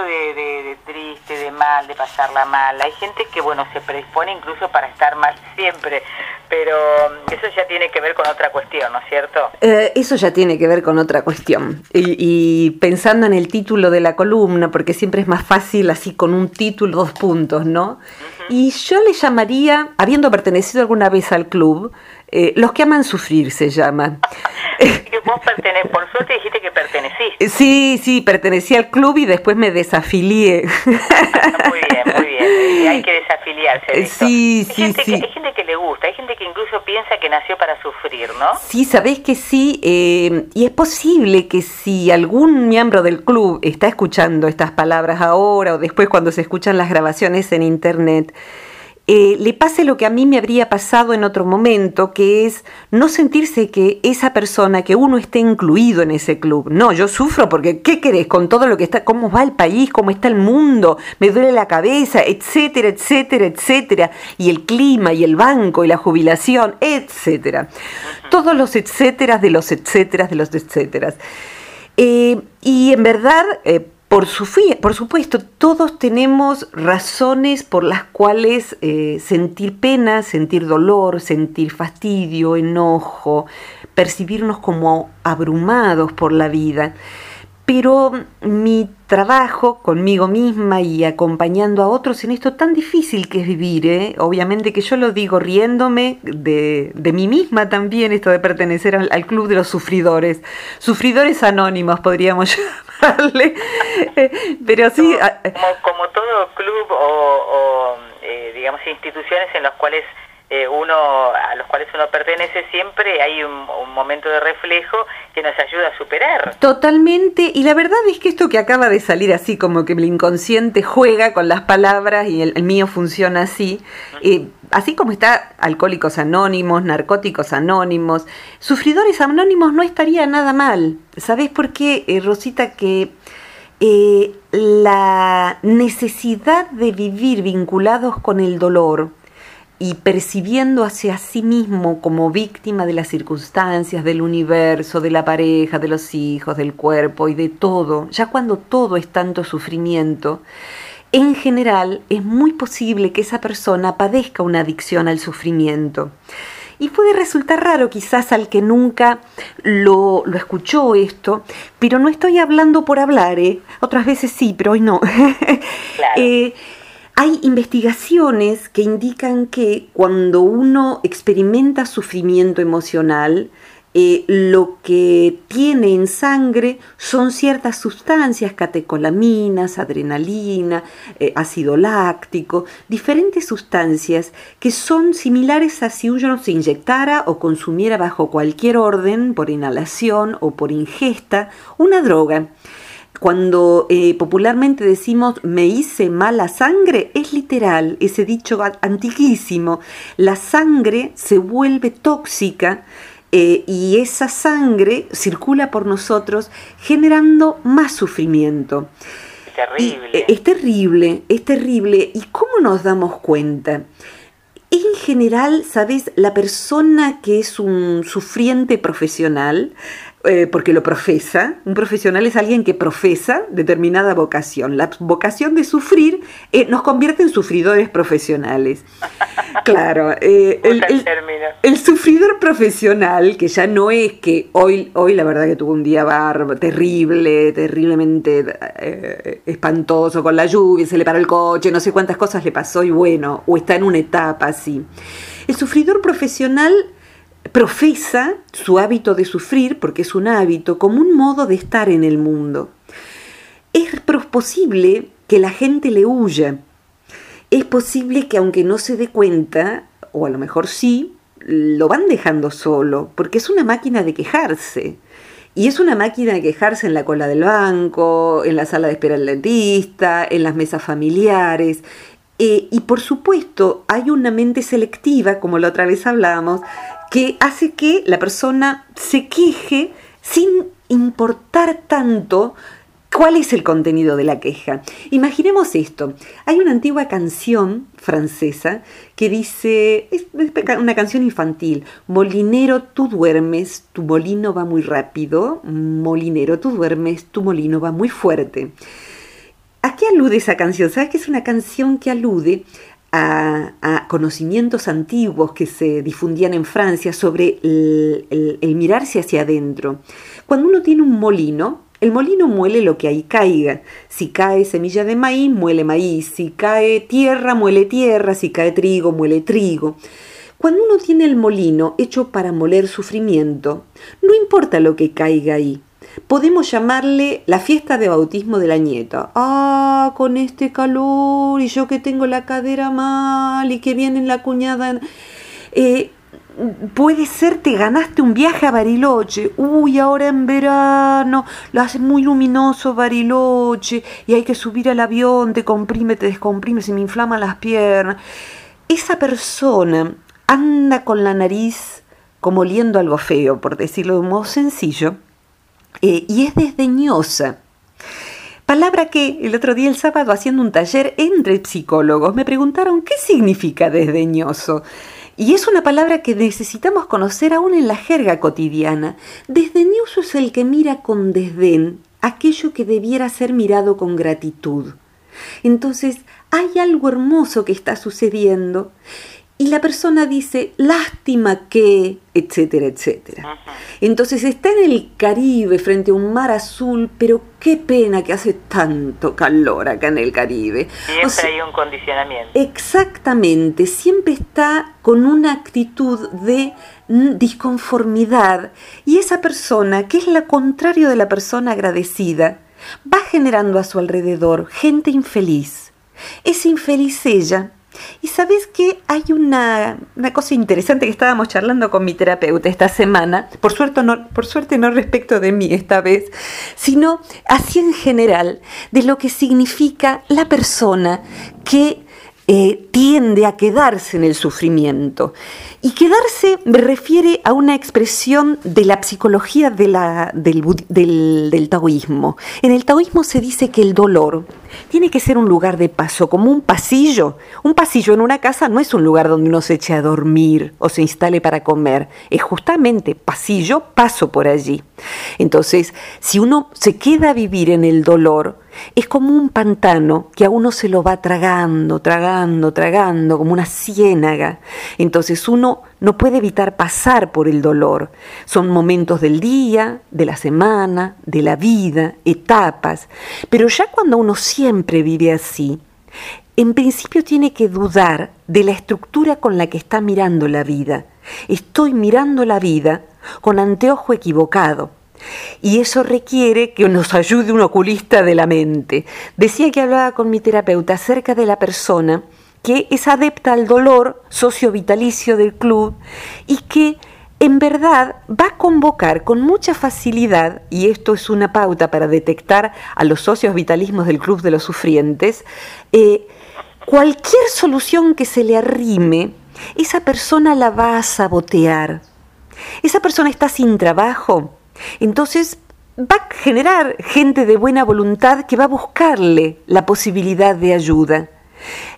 de, triste, de mal, de pasarla mal. Hay gente que, bueno, se predispone incluso para estar mal siempre, pero mm, eso ya tiene que ver con otra cuestión, ¿no es cierto? Eh, eso ya tiene que ver con otra cuestión. Y, pensando en el título de la columna, porque siempre es más fácil así con un título, dos puntos, ¿no? Y yo le llamaría, habiendo pertenecido alguna vez al club, eh, Los que aman sufrir se llama. vos por suerte dijiste que perteneciste. Sí, sí, pertenecí al club y después me desafilié. muy bien, muy bien. Y hay que desafiliarse. De sí, sí, sí. hay gente que le gusta, hay gente que incluso piensa que nació para sufrir, ¿no? Sí, sabés que sí. Eh, y es posible que si algún miembro del club está escuchando estas palabras ahora o después cuando se escuchan las grabaciones en internet, eh, le pase lo que a mí me habría pasado en otro momento, que es no sentirse que esa persona, que uno esté incluido en ese club. No, yo sufro porque, ¿qué querés con todo lo que está, cómo va el país, cómo está el mundo, me duele la cabeza, etcétera, etcétera, etcétera, y el clima, y el banco, y la jubilación, etcétera. Todos los etcéteras de los etcéteras de los etcéteras. Eh, y en verdad, eh, por, por supuesto, todos tenemos razones por las cuales eh, sentir pena, sentir dolor, sentir fastidio, enojo, percibirnos como abrumados por la vida. Pero mi trabajo conmigo misma y acompañando a otros en esto tan difícil que es vivir, ¿eh? obviamente que yo lo digo riéndome de, mí misma también, esto de pertenecer al, club de los sufridores, sufridores anónimos podríamos llamarle, pero sí... Como, todo club o, eh, digamos instituciones en las cuales eh, uno a los cuales uno pertenece siempre hay un, momento de reflejo que nos ayuda a superar. Totalmente, y la verdad es que esto que acaba de salir así como que el inconsciente juega con las palabras y el, mío funciona así, eh, así como está Alcohólicos Anónimos, Narcóticos Anónimos, Sufridores Anónimos no estaría nada mal. ¿Sabes por qué, eh, Rosita? Que la necesidad de vivir vinculados con el dolor, y percibiendo hacia sí mismo como víctima de las circunstancias, del universo, de la pareja, de los hijos, del cuerpo y de todo, ya cuando todo es tanto sufrimiento, en general es muy posible que esa persona padezca una adicción al sufrimiento. Y puede resultar raro quizás al que nunca lo, lo escuchó esto, pero no estoy hablando por hablar, ¿eh? otras veces sí, pero hoy no. Claro. Eh, hay investigaciones que indican que cuando uno experimenta sufrimiento emocional, eh, lo que tiene en sangre son ciertas sustancias, catecolaminas, adrenalina, eh, ácido láctico, diferentes sustancias que son similares a si uno se inyectara o consumiera bajo cualquier orden, por inhalación o por ingesta, una droga. Cuando eh, popularmente decimos me hice mala sangre, es literal, ese dicho antiquísimo. La sangre se vuelve tóxica eh, y esa sangre circula por nosotros generando más sufrimiento. Es terrible. Eh, es terrible, es terrible. ¿Y cómo nos damos cuenta? En general, ¿sabes? La persona que es un sufriente profesional eh, porque lo profesa. Un profesional es alguien que profesa determinada vocación. La vocación de sufrir eh, nos convierte en sufridores profesionales. Claro, eh, el, sufridor profesional, que ya no es que hoy, hoy la verdad que tuvo un día bar terrible, terriblemente espantoso con la lluvia, se le paró el coche, no sé cuántas cosas le pasó y bueno, o está en una etapa así. El sufridor profesional profesa su hábito de sufrir, porque es un hábito, como un modo de estar en el mundo. Es posible que la gente le huya. Es posible que aunque no se dé cuenta, o a lo mejor sí, lo van dejando solo, porque es una máquina de quejarse. Y es una máquina de quejarse en la cola del banco, en la sala de espera del dentista, en las mesas familiares. Eh, y por supuesto, hay una mente selectiva, como la otra vez hablábamos, que hace que la persona se queje sin importar tanto cuál es el contenido de la queja. Imaginemos esto. Hay una antigua canción francesa que dice, es una canción infantil, Molinero, tú duermes, tu molino va muy rápido, Molinero, tú duermes, tu molino va muy fuerte. ¿A alude esa canción? ¿Sabes que es una canción que alude a, conocimientos antiguos que se difundían en Francia sobre el, mirarse hacia adentro. Cuando uno tiene un molino, el molino muele lo que ahí caiga. Si cae semilla de maíz, muele maíz. Si cae tierra, muele tierra. Si cae trigo, muele trigo. Cuando uno tiene el molino hecho para moler sufrimiento, no importa lo que caiga ahí, podemos llamarle la fiesta de bautismo de la nieta. Ah, con este calor y yo que tengo la cadera mal y que viene la cuñada. Eh, puede ser te ganaste un viaje a Bariloche. Uy, ahora en verano lo hace muy luminoso Bariloche y hay que subir al avión, te comprime, te descomprime, se me inflaman las piernas. Esa persona anda con la nariz como oliendo algo feo, por decirlo de un modo sencillo eh, y es desdeñosa. Palabra que el otro día, el sábado, haciendo un taller entre psicólogos, me preguntaron qué significa desdeñoso. Y es una palabra que necesitamos conocer aún en la jerga cotidiana. Desdeñoso es el que mira con desdén aquello que debiera ser mirado con gratitud. Entonces, hay algo hermoso que está sucediendo y la persona dice, lástima que, etcétera, etcétera. Entonces está en el Caribe frente a un mar azul, pero qué pena que hace tanto calor acá en el Caribe. Siempre hay un condicionamiento. Exactamente, siempre está con una actitud de disconformidad y esa persona, que es la contrario de la persona agradecida, va generando a su alrededor gente infeliz. Es infeliz ella y sabes que hay una, cosa interesante que estábamos charlando con mi terapeuta esta semana, por suerte, no, por suerte no respecto de mí esta vez, sino así en general, de lo que significa la persona que eh, tiende a quedarse en el sufrimiento. Y quedarse me refiere a una expresión de la psicología del, del, taoísmo. En el taoísmo se dice que el dolor tiene que ser un lugar de paso, como un pasillo. Un pasillo en una casa no es un lugar donde uno se eche a dormir o se instale para comer. Es justamente pasillo, paso por allí. Entonces, si uno se queda a vivir en el dolor, es como un pantano que a uno se lo va tragando, tragando, tragando, como una ciénaga. Entonces uno no puede evitar pasar por el dolor. Son momentos del día, de la semana, de la vida, etapas. Pero ya cuando uno siempre vive así, en principio tiene que dudar de la estructura con la que está mirando la vida. Estoy mirando la vida con anteojo equivocado. Y eso requiere que nos ayude un oculista de la mente. Decía que hablaba con mi terapeuta acerca de la persona que es adepta al dolor socio-vitalicio del club y que en verdad va a convocar con mucha facilidad, y esto es una pauta para detectar a los socios vitalismos del Club de los Sufrientes, eh, cualquier solución que se le arrime, esa persona la va a sabotear. Esa persona está sin trabajo, entonces va a generar gente de buena voluntad que va a buscarle la posibilidad de ayuda.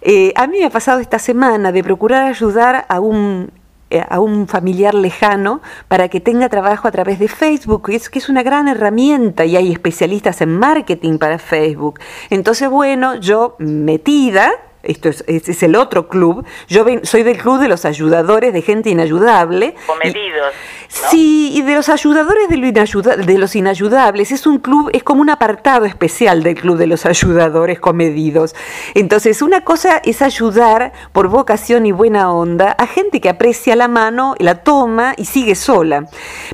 Eh, a mí me ha pasado esta semana de procurar ayudar a un eh, a un familiar lejano para que tenga trabajo a través de Facebook, es, que es una gran herramienta y hay especialistas en marketing para Facebook. Entonces, bueno, yo metida, esto es, es, el otro club, yo soy del club de los ayudadores de gente inayudable. Comedidos. Sí, y de los ayudadores de, de los inayudables. Es un club, es como un apartado especial del club de los ayudadores comedidos. Entonces, una cosa es ayudar por vocación y buena onda a gente que aprecia la mano, la toma y sigue sola.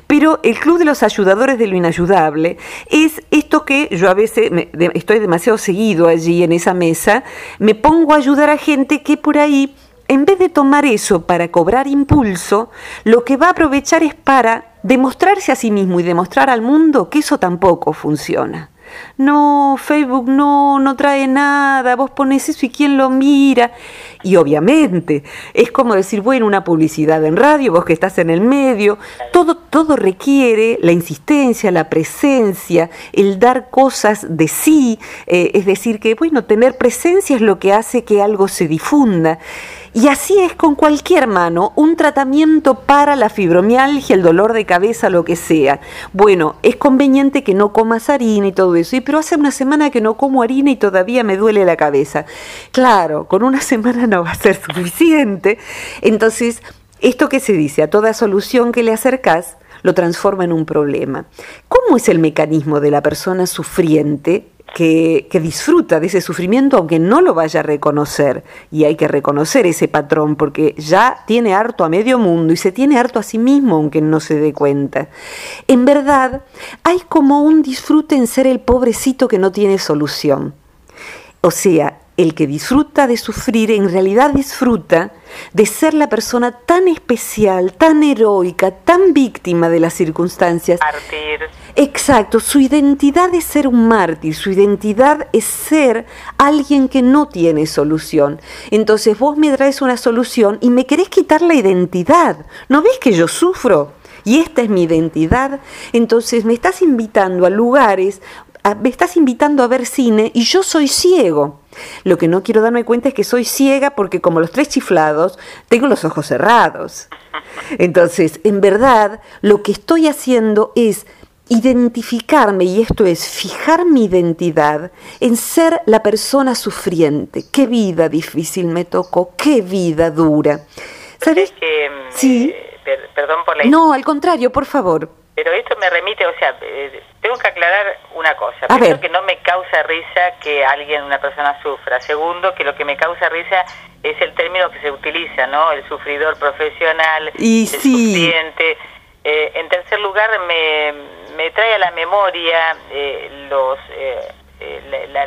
Pero el club de los ayudadores de lo inayudable es esto que yo a veces estoy demasiado seguido allí en esa mesa, me pongo a ayudar a gente que por ahí en vez de tomar eso para cobrar impulso, lo que va a aprovechar es para demostrarse a sí mismo y demostrar al mundo que eso tampoco funciona. No, Facebook no, no trae nada, vos pones eso y quién lo mira. Y obviamente, es como decir, bueno, una publicidad en radio, vos que estás en el medio, todo, todo requiere la insistencia, la presencia, el dar cosas de sí, eh, es decir, que, bueno, tener presencia es lo que hace que algo se difunda. Y así es con cualquier mano, un tratamiento para la fibromialgia, el dolor de cabeza, lo que sea. Bueno, es conveniente que no comas harina y todo eso, y pero hace una semana que no como harina y todavía me duele la cabeza. Claro, con una semana no va a ser suficiente. Entonces, esto que se dice, a toda solución que le acercas, lo transforma en un problema. ¿Cómo es el mecanismo de la persona sufriente que, disfruta de ese sufrimiento aunque no lo vaya a reconocer. Y hay que reconocer ese patrón porque ya tiene harto a medio mundo y se tiene harto a sí mismo aunque no se dé cuenta. En verdad, hay como un disfrute en ser el pobrecito que no tiene solución. O sea, el que disfruta de sufrir en realidad disfruta de ser la persona tan especial, tan heroica, tan víctima de las circunstancias. Exacto, su identidad es ser un mártir, su identidad es ser alguien que no tiene solución. Entonces vos me traes una solución y me querés quitar la identidad. ¿No ves que yo sufro? Y esta es mi identidad. Entonces me estás invitando a lugares me estás invitando a ver cine y yo soy ciego. Lo que no quiero darme cuenta es que soy ciega porque como los tres chiflados, tengo los ojos cerrados. Entonces, en verdad, lo que estoy haciendo es identificarme, y esto es fijar mi identidad en ser la persona sufriente. Qué vida difícil me tocó, qué vida dura. ¿Sabes? Que, sí. Eh, perdón por la... No, al contrario, por favor. Pero esto me remite, o sea, eh, tengo que aclarar una cosa. Primero, que no me causa risa que alguien, una persona sufra. Segundo, que lo que me causa risa es el término que se utiliza, ¿no? El sufridor profesional, y el sí. Eh, en tercer lugar, me, me trae a la memoria eh, los,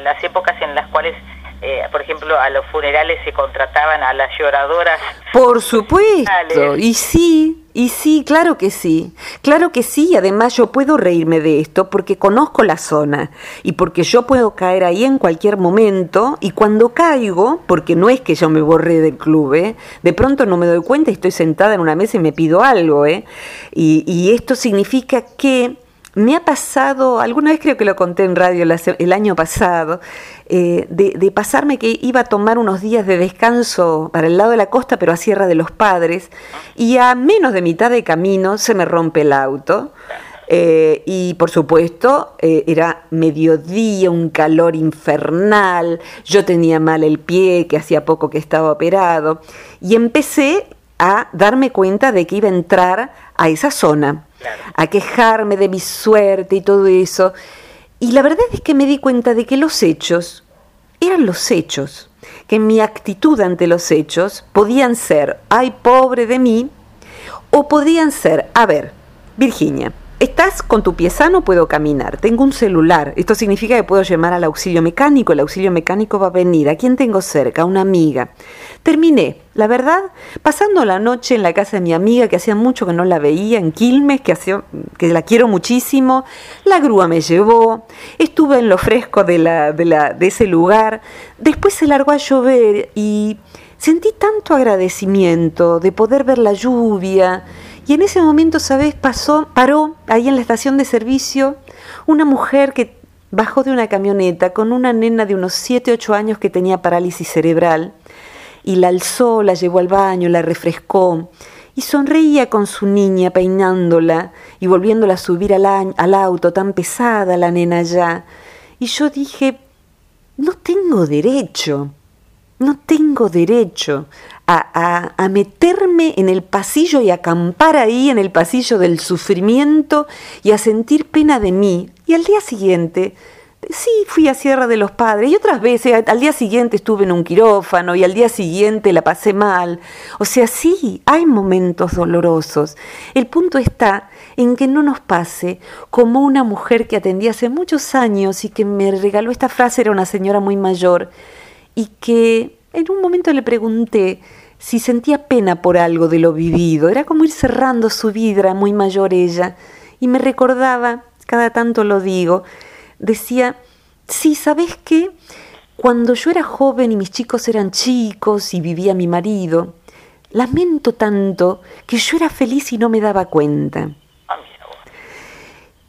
las épocas en las cuales eh, por ejemplo, a los funerales se contrataban a las lloradoras. Por supuesto, y sí, y sí, claro que sí, claro que sí, además yo puedo reírme de esto porque conozco la zona y porque yo puedo caer ahí en cualquier momento y cuando caigo, porque no es que yo me borré del club, ¿eh? de pronto no me doy cuenta estoy sentada en una mesa y me pido algo, ¿eh? y, y esto significa que me ha pasado, alguna vez creo que lo conté en radio el año pasado, eh, de, pasarme que iba a tomar unos días de descanso para el lado de la costa, pero a Sierra de los Padres, y a menos de mitad de camino se me rompe el auto. Eh, y por supuesto eh, era mediodía, un calor infernal, yo tenía mal el pie, que hacía poco que estaba operado, y empecé a darme cuenta de que iba a entrar a esa zona a quejarme de mi suerte y todo eso. Y la verdad es que me di cuenta de que los hechos eran los hechos, que mi actitud ante los hechos podían ser, ay, pobre de mí, o podían ser, a ver, Virginia, Estás con tu pie sano, puedo caminar. Tengo un celular. Esto significa que puedo llamar al auxilio mecánico. El auxilio mecánico va a venir. ¿A quién tengo cerca? Una amiga. Terminé, la verdad, pasando la noche en la casa de mi amiga, que hacía mucho que no la veía, en Quilmes, que, la quiero muchísimo. La grúa me llevó. Estuve en lo fresco de, la, de, de ese lugar. Después se largó a llover y sentí tanto agradecimiento de poder ver la lluvia y en ese momento, ¿sabes? Pasó, paró ahí en la estación de servicio una mujer que bajó de una camioneta con una nena de unos 7, 8 años que tenía parálisis cerebral y la alzó, la llevó al baño, la refrescó y sonreía con su niña peinándola y volviéndola a subir al, al auto, tan pesada la nena ya. Y yo dije, no tengo derecho no tengo derecho a, meterme en el pasillo y acampar ahí en el pasillo del sufrimiento y a sentir pena de mí. Y al día siguiente, sí, fui a Sierra de los Padres y otras veces, al día siguiente estuve en un quirófano y al día siguiente la pasé mal. O sea, sí, hay momentos dolorosos. El punto está en que no nos pase como una mujer que atendí hace muchos años y que me regaló esta frase, era una señora muy mayor y que en un momento le pregunté si sentía pena por algo de lo vivido. Era como ir cerrando su vida, muy mayor ella, y me recordaba, cada tanto lo digo, decía, sí, ¿sabes qué? Cuando yo era joven y mis chicos eran chicos y vivía mi marido, lamento tanto que yo era feliz y no me daba cuenta.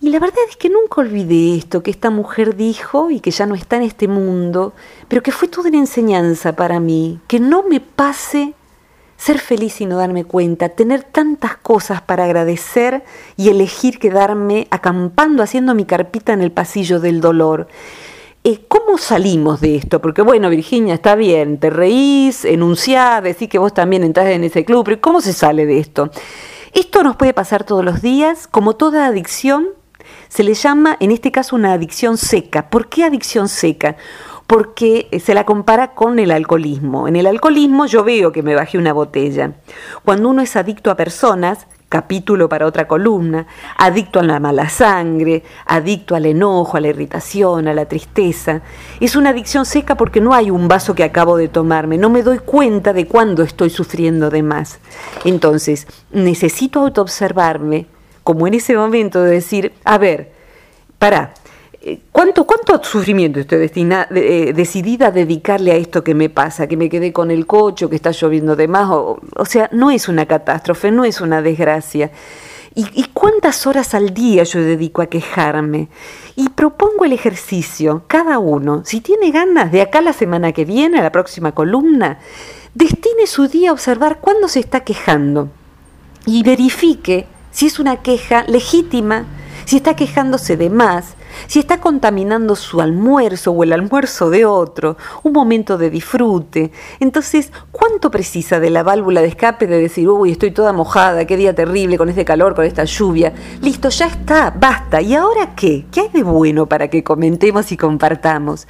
Y la verdad es que nunca olvidé esto que esta mujer dijo y que ya no está en este mundo, pero que fue toda una enseñanza para mí, que no me pase ser feliz y no darme cuenta, tener tantas cosas para agradecer y elegir quedarme acampando haciendo mi carpita en el pasillo del dolor. Eh, ¿Cómo salimos de esto? Porque bueno, Virginia, está bien, te reís, enunciás, decís que vos también entras en ese club, pero ¿cómo se sale de esto? Esto nos puede pasar todos los días, como toda adicción, se le llama en este caso una adicción seca. ¿Por qué adicción seca? Porque se la compara con el alcoholismo. En el alcoholismo yo veo que me bajé una botella. Cuando uno es adicto a personas, capítulo para otra columna, adicto a la mala sangre, adicto al enojo, a la irritación, a la tristeza. Es una adicción seca porque no hay un vaso que acabo de tomarme, no me doy cuenta de cuándo estoy sufriendo de más. Entonces, necesito autoobservarme, como en ese momento de decir, a ver, para, eh, ¿Cuánto, ¿Cuánto sufrimiento estoy destina, eh, decidida a dedicarle a esto que me pasa? Que me quedé con el coche, que está lloviendo de más. O, sea, no es una catástrofe, no es una desgracia. ¿Y, ¿Y, cuántas horas al día yo dedico a quejarme? Y propongo el ejercicio, cada uno, si tiene ganas, de acá la semana que viene, a la próxima columna, destine su día a observar cuándo se está quejando y verifique si es una queja legítima, si está quejándose de más, si está contaminando su almuerzo o el almuerzo de otro, un momento de disfrute. Entonces, ¿cuánto precisa de la válvula de escape de decir, uy, estoy toda mojada, qué día terrible con este calor, con esta lluvia? Listo, ya está, basta. ¿Y ahora qué? ¿Qué hay de bueno para que comentemos y compartamos?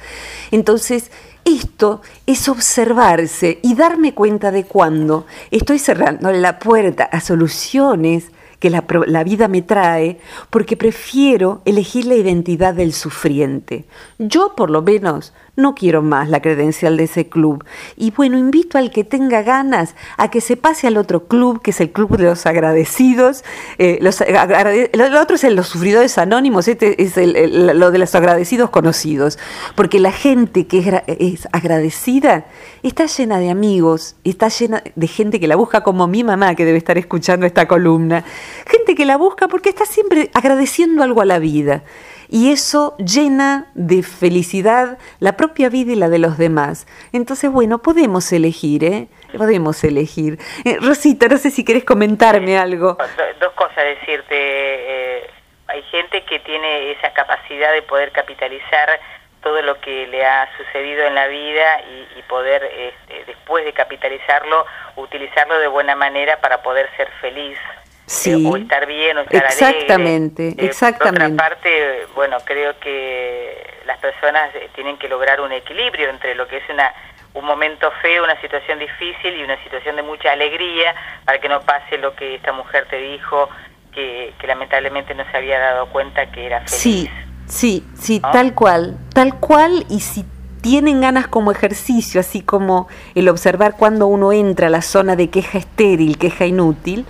Entonces, esto es observarse y darme cuenta de cuando estoy cerrando la puerta a soluciones que la, la, vida me trae porque prefiero elegir la identidad del sufriente. Yo por lo menos no quiero más la credencial de ese club. Y bueno, invito al que tenga ganas a que se pase al otro club, que es el club de los agradecidos. Eh, los, otro es el, los sufridores anónimos, este es el, lo de los agradecidos conocidos. Porque la gente que es agradecida está llena de amigos, está llena de gente que la busca como mi mamá, que debe estar escuchando esta columna. Gente que la busca porque está siempre agradeciendo algo a la vida y eso llena de felicidad la propia vida y la de los demás. Entonces, bueno, podemos elegir, ¿eh? Podemos elegir. Eh, Rosita, no sé si querés comentarme algo. Dos cosas decirte. Eh, hay gente que tiene esa capacidad de poder capitalizar todo lo que le ha sucedido en la vida y, poder, este, después de capitalizarlo, utilizarlo de buena manera para poder ser feliz sí, o estar bien o estar exactamente, alegre. Exactamente, Por otra parte, bueno, creo que las personas eh, tienen que lograr un equilibrio entre lo que es una un momento feo, una situación difícil y una situación de mucha alegría para que no pase lo que esta mujer te dijo, que, que lamentablemente no se había dado cuenta que era feliz. Sí, sí, sí, tal cual, tal cual y si tienen ganas como ejercicio, así como el observar cuando uno entra a la zona de queja estéril, queja inútil,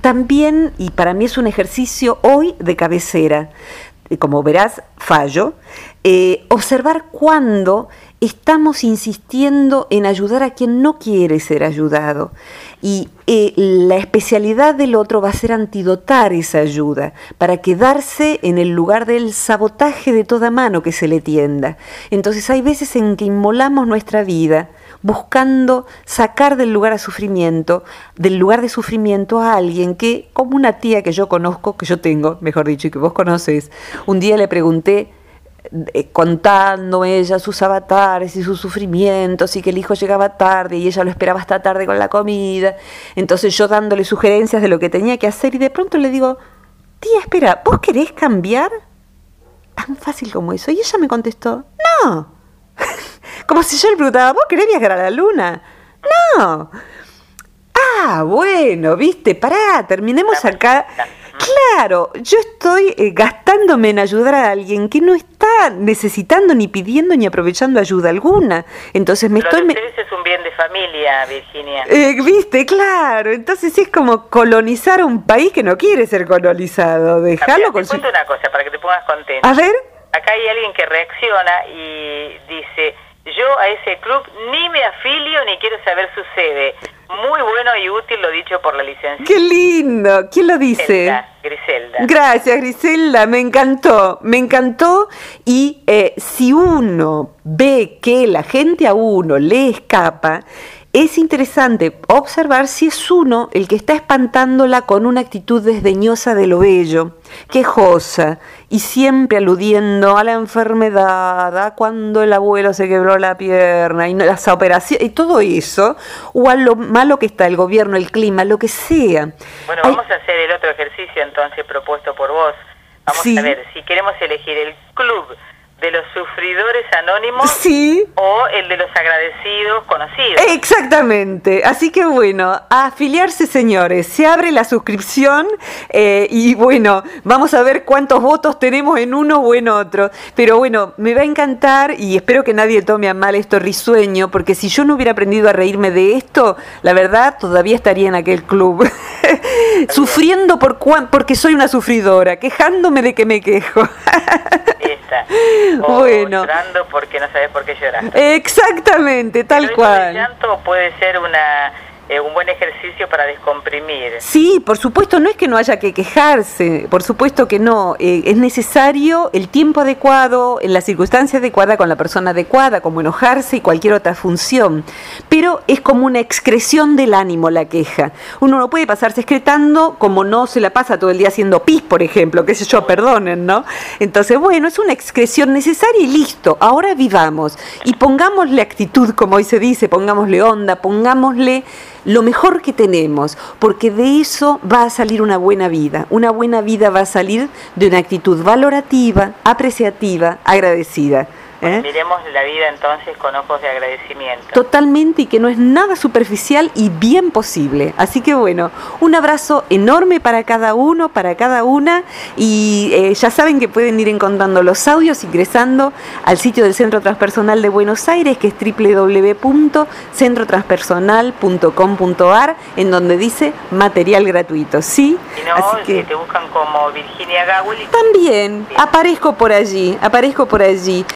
también, y para mí es un ejercicio hoy de cabecera, como verás, fallo, eh, observar cuando estamos insistiendo en ayudar a quien no quiere ser ayudado. Y eh, la especialidad del otro va a ser antidotar esa ayuda, para quedarse en el lugar del sabotaje de toda mano que se le tienda. Entonces hay veces en que inmolamos nuestra vida buscando sacar del lugar a sufrimiento, del lugar de sufrimiento a alguien que, como una tía que yo conozco, que yo tengo, mejor dicho, y que vos conoces, un día le pregunté, eh, contando ella sus avatares y sus sufrimientos y que el hijo llegaba tarde y ella lo esperaba hasta tarde con la comida. Entonces yo dándole sugerencias de lo que tenía que hacer y de pronto le digo, tía, espera, ¿vos querés cambiar? Tan fácil como eso. Y ella me contestó, no. como si yo le preguntaba, ¿vos querés viajar a la luna? No. Ah, bueno, viste, pará, terminemos acá. Claro, yo estoy eh, gastándome en ayudar a alguien que no está necesitando ni pidiendo ni aprovechando ayuda alguna. Entonces me estoy... es un bien de familia, Virginia. Eh, Viste, claro. Entonces es como colonizar un país que no quiere ser colonizado. Déjalo con te cuento una cosa para que te pongas contento. A ver. Acá hay alguien que reacciona y dice, yo a ese club ni me afilio ni quiero saber su sede. Muy bueno y útil lo dicho por la licenciada. ¡Qué lindo! ¿Quién lo dice? Griselda. Gracias, Griselda. Me encantó, me encantó. Y eh, si uno ve que la gente a uno le escapa, es interesante observar si es uno el que está espantándola con una actitud desdeñosa de lo bello, quejosa y siempre aludiendo a la enfermedad, a cuando el abuelo se quebró la pierna y las operaciones y todo eso, o a lo malo que está el gobierno, el clima, lo que sea. Bueno, vamos a hacer el otro ejercicio entonces propuesto por vos. Vamos a ver, si queremos elegir el club de los sufridores anónimos sí. o el de los agradecidos conocidos. Exactamente. Así que bueno, a afiliarse señores, se abre la suscripción eh, y bueno, vamos a ver cuántos votos tenemos en uno o en otro. Pero bueno, me va a encantar y espero que nadie tome a mal esto risueño, porque si yo no hubiera aprendido a reírme de esto, la verdad todavía estaría en aquel club. Sufriendo por porque soy una sufridora, quejándome de que me quejo. O bueno. llorando porque no sabes por qué lloras. Exactamente, tal cual. El llanto puede ser una eh, un buen ejercicio para descomprimir. Sí, por supuesto, no es que no haya que quejarse, por supuesto que no. Eh, es necesario el tiempo adecuado, en la circunstancia adecuada, con la persona adecuada, como enojarse y cualquier otra función. Pero es como una excreción del ánimo la queja. Uno no puede pasarse excretando como no se la pasa todo el día haciendo pis, por ejemplo, que sé yo, perdonen, ¿no? Entonces, bueno, es una excreción necesaria y listo. Ahora vivamos y pongámosle actitud, como hoy se dice, pongámosle onda, pongámosle lo mejor que tenemos, porque de eso va a salir una buena vida. Una buena vida va a salir de una actitud valorativa, apreciativa, agradecida. ¿Eh? Miremos la vida entonces con ojos de agradecimiento. Totalmente y que no es nada superficial y bien posible. Así que bueno, un abrazo enorme para cada uno, para cada una y eh, ya saben que pueden ir encontrando los audios ingresando al sitio del Centro Transpersonal de Buenos Aires que es www.centrotranspersonal.com.ar en donde dice material gratuito. ¿sí? Si no, Así que, te buscan como Virginia Gawel. También, aparezco por allí, aparezco por allí.